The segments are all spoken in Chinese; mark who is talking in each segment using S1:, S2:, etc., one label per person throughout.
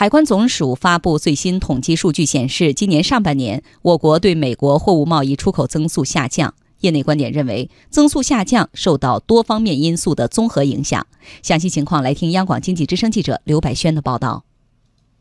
S1: 海关总署发布最新统计数据显示，今年上半年我国对美国货物贸易出口增速下降。业内观点认为，增速下降受到多方面因素的综合影响。详细情况来听央广经济之声记者刘百轩的报道。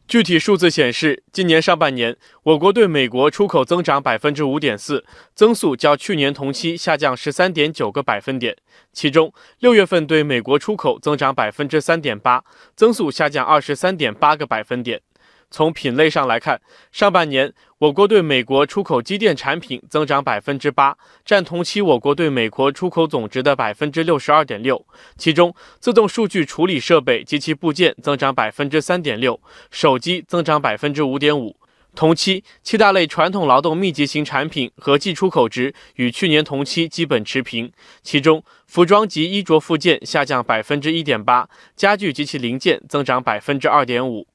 S2: 具体数字显示，今年上半年，我国对美国出口增长百分之五点四，增速较去年同期下降十三点九个百分点。其中，六月份对美国出口增长百分之三点八，增速下降二十三点八个百分点。从品类上来看，上半年我国对美国出口机电产品增长百分之八，占同期我国对美国出口总值的百分之六十二点六。其中，自动数据处理设备及其部件增长百分之三点六，手机增长百分之五点五。同期，七大类传统劳动密集型产品合计出口值与去年同期基本持平。其中，服装及衣着附件下降百分之一点八，家具及其零件增长百分之二点五。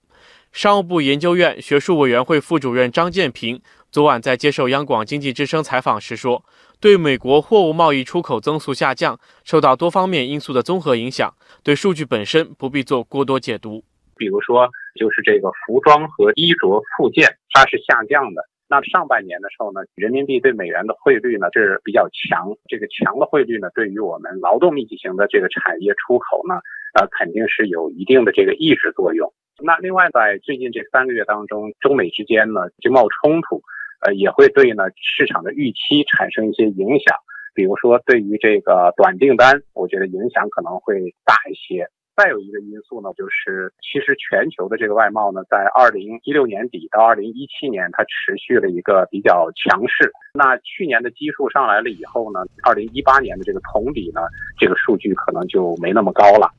S2: 商务部研究院学术委员会副主任张建平昨晚在接受央广经济之声采访时说：“对美国货物贸易出口增速下降，受到多方面因素的综合影响，对数据本身不必做过多解读。
S3: 比如说，就是这个服装和衣着附件，它是下降的。那上半年的时候呢，人民币对美元的汇率呢是比较强，这个强的汇率呢，对于我们劳动密集型的这个产业出口呢，呃，肯定是有一定的这个抑制作用。”那另外，在最近这三个月当中，中美之间呢经贸冲突，呃，也会对呢市场的预期产生一些影响。比如说，对于这个短订单，我觉得影响可能会大一些。再有一个因素呢，就是其实全球的这个外贸呢，在二零一六年底到二零一七年，它持续了一个比较强势。那去年的基数上来了以后呢，二零一八年的这个同比呢，这个数据可能就没那么高了。